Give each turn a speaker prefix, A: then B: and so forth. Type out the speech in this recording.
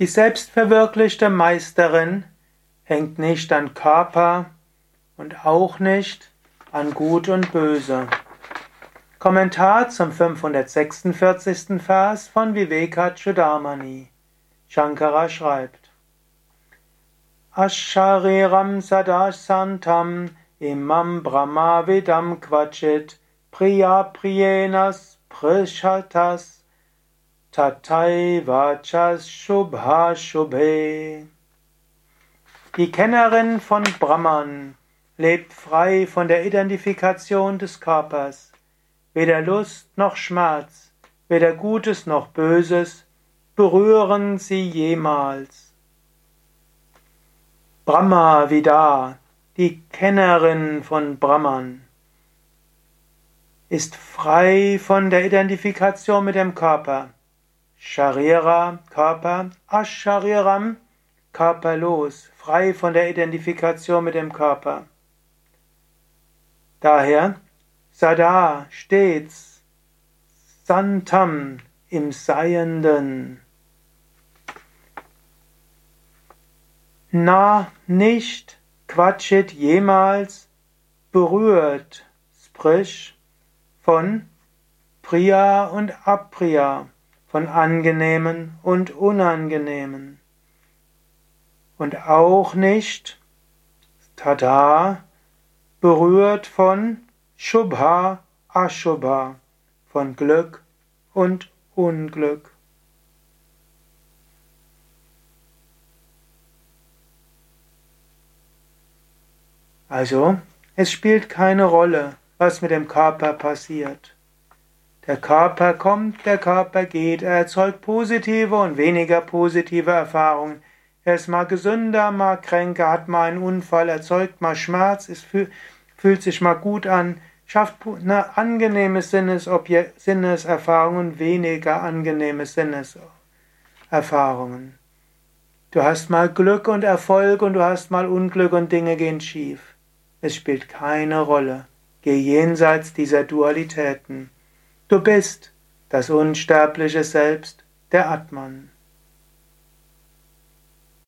A: Die selbstverwirklichte Meisterin hängt nicht an Körper und auch nicht an Gut und Böse. Kommentar zum 546. Vers von Vivekachudamani. Shankara schreibt: Ashariram sadasantam imam brahmavidam kvachit priya priyenas prishatas Tatai Vachas Shubha. Die Kennerin von Brahman lebt frei von der Identifikation des Körpers. Weder Lust noch Schmerz, weder Gutes noch Böses berühren sie jemals. Brahma Vida, die Kennerin von Brahman, ist frei von der Identifikation mit dem Körper. Sharira, Körper, Ashariram, körperlos, frei von der Identifikation mit dem Körper. Daher Sada stets, Santam im Seienden. Na, nicht, Quatschit jemals berührt, sprich von Priya und Apriya von angenehmen und unangenehmen. Und auch nicht Tada berührt von Shubha Ashubha, von Glück und Unglück. Also, es spielt keine Rolle, was mit dem Körper passiert. Der Körper kommt, der Körper geht, er erzeugt positive und weniger positive Erfahrungen. Er ist mal gesünder, mal kränker, hat mal einen Unfall, erzeugt mal Schmerz, es fühlt sich mal gut an, schafft eine angenehme Sinneserfahrung und weniger angenehme Sinneserfahrungen. Du hast mal Glück und Erfolg und du hast mal Unglück und Dinge gehen schief. Es spielt keine Rolle. Geh jenseits dieser Dualitäten. Du bist das unsterbliche Selbst, der Atman.